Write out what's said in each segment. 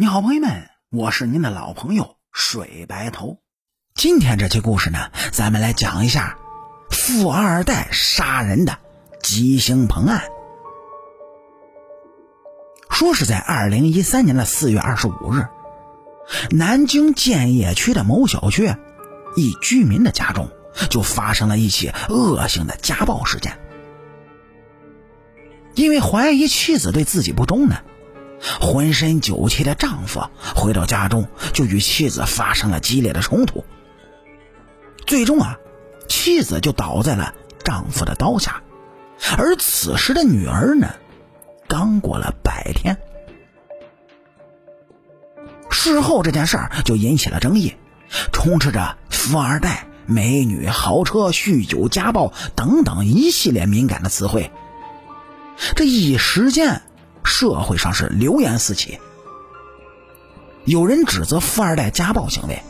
你好，朋友们，我是您的老朋友水白头。今天这期故事呢，咱们来讲一下富二代杀人的吉星鹏案。说是在二零一三年的四月二十五日，南京建邺区的某小区一居民的家中就发生了一起恶性的家暴事件。因为怀疑妻子对自己不忠呢。浑身酒气的丈夫回到家中，就与妻子发生了激烈的冲突。最终啊，妻子就倒在了丈夫的刀下。而此时的女儿呢，刚过了百天。事后这件事儿就引起了争议，充斥着富二代、美女、豪车、酗酒、家暴等等一系列敏感的词汇。这一时间。社会上是流言四起，有人指责富二代家暴行为，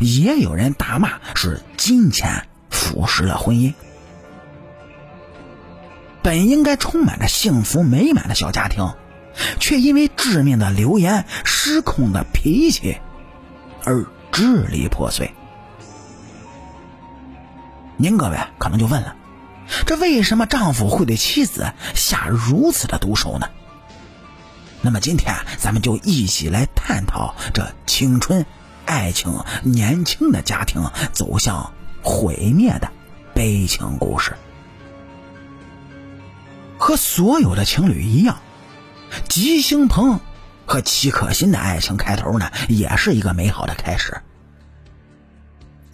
也有人大骂是金钱腐蚀了婚姻。本应该充满着幸福美满的小家庭，却因为致命的流言、失控的脾气而支离破碎。您各位可能就问了，这为什么丈夫会对妻子下如此的毒手呢？那么今天咱们就一起来探讨这青春、爱情、年轻的家庭走向毁灭的悲情故事。和所有的情侣一样，吉星鹏和齐可欣的爱情开头呢，也是一个美好的开始。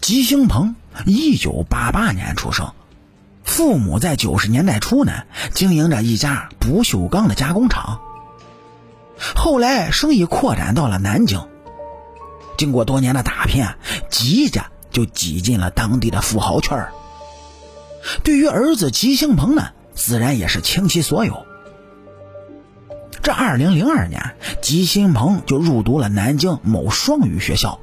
吉星鹏一九八八年出生，父母在九十年代初呢，经营着一家不锈钢的加工厂。后来生意扩展到了南京，经过多年的打拼，吉家就挤进了当地的富豪圈对于儿子吉星鹏呢，自然也是倾其所有。这二零零二年，吉星鹏就入读了南京某双语学校。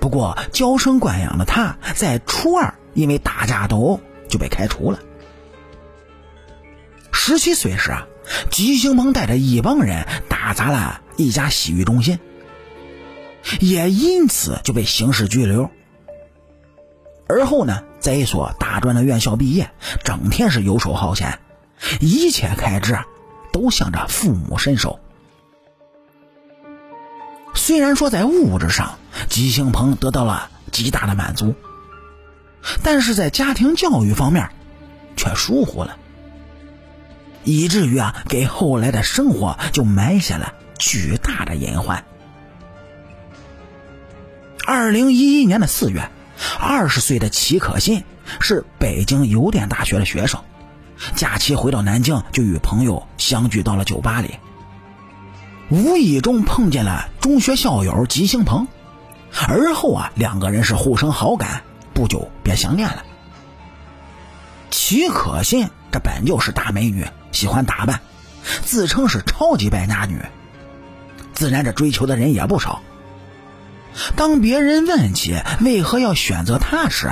不过娇生惯养的他，在初二因为打架斗殴就被开除了。十七岁时啊。吉星鹏带着一帮人打砸了一家洗浴中心，也因此就被刑事拘留。而后呢，在一所大专的院校毕业，整天是游手好闲，一切开支都向着父母伸手。虽然说在物质上吉星鹏得到了极大的满足，但是在家庭教育方面却疏忽了。以至于啊，给后来的生活就埋下了巨大的隐患。二零一一年的四月，二十岁的齐可欣是北京邮电大学的学生，假期回到南京，就与朋友相聚到了酒吧里，无意中碰见了中学校友吉星鹏，而后啊，两个人是互生好感，不久便相恋了。齐可欣这本就是大美女。喜欢打扮，自称是超级败家女，自然这追求的人也不少。当别人问起为何要选择她时，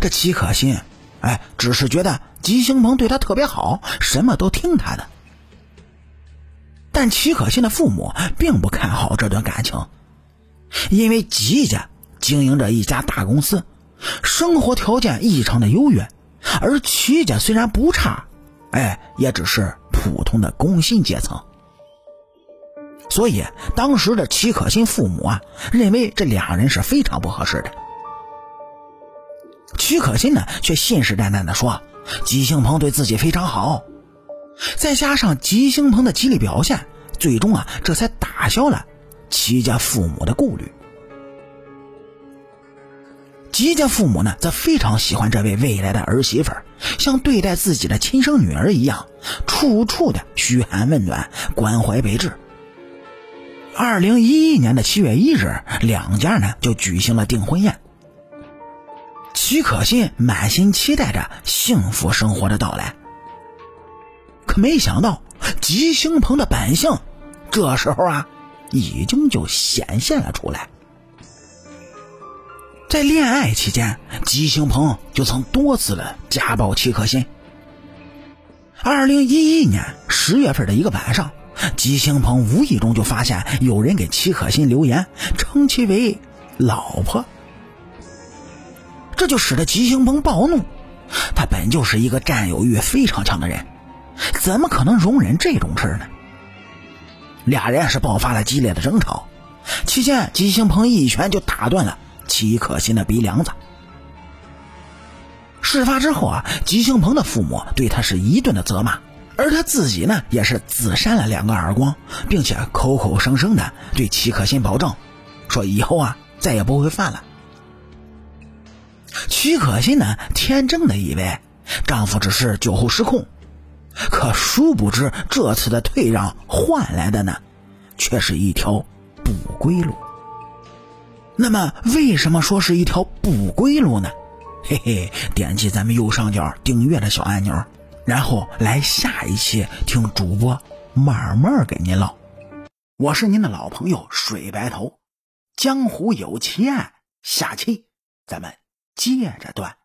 这齐可欣，哎，只是觉得吉星鹏对她特别好，什么都听他的。但齐可欣的父母并不看好这段感情，因为吉家经营着一家大公司，生活条件异常的优越，而齐家虽然不差。哎，也只是普通的工薪阶层，所以当时的齐可欣父母啊，认为这俩人是非常不合适的。齐可欣呢，却信誓旦旦的说，吉星鹏对自己非常好，再加上吉星鹏的极力表现，最终啊，这才打消了齐家父母的顾虑。吉家父母呢，则非常喜欢这位未来的儿媳妇儿，像对待自己的亲生女儿一样，处处的嘘寒问暖，关怀备至。二零一一年的七月一日，两家呢就举行了订婚宴。齐可欣满心期待着幸福生活的到来，可没想到吉星鹏的本性，这时候啊，已经就显现了出来。在恋爱期间，吉星鹏就曾多次的家暴齐可欣。二零一一年十月份的一个晚上，吉兴鹏无意中就发现有人给齐可欣留言，称其为老婆，这就使得吉兴鹏暴怒。他本就是一个占有欲非常强的人，怎么可能容忍这种事呢？俩人是爆发了激烈的争吵，期间吉兴鹏一拳就打断了齐可欣的鼻梁子。事发之后啊，吉兴鹏的父母对他是一顿的责骂。而他自己呢，也是自扇了两个耳光，并且口口声声的对齐可欣保证，说以后啊再也不会犯了。齐可欣呢，天真的以为丈夫只是酒后失控，可殊不知这次的退让换来的呢，却是一条不归路。那么，为什么说是一条不归路呢？嘿嘿，点击咱们右上角订阅的小按钮。然后来下一期听主播慢慢给您唠，我是您的老朋友水白头，江湖有奇案，下期咱们接着断。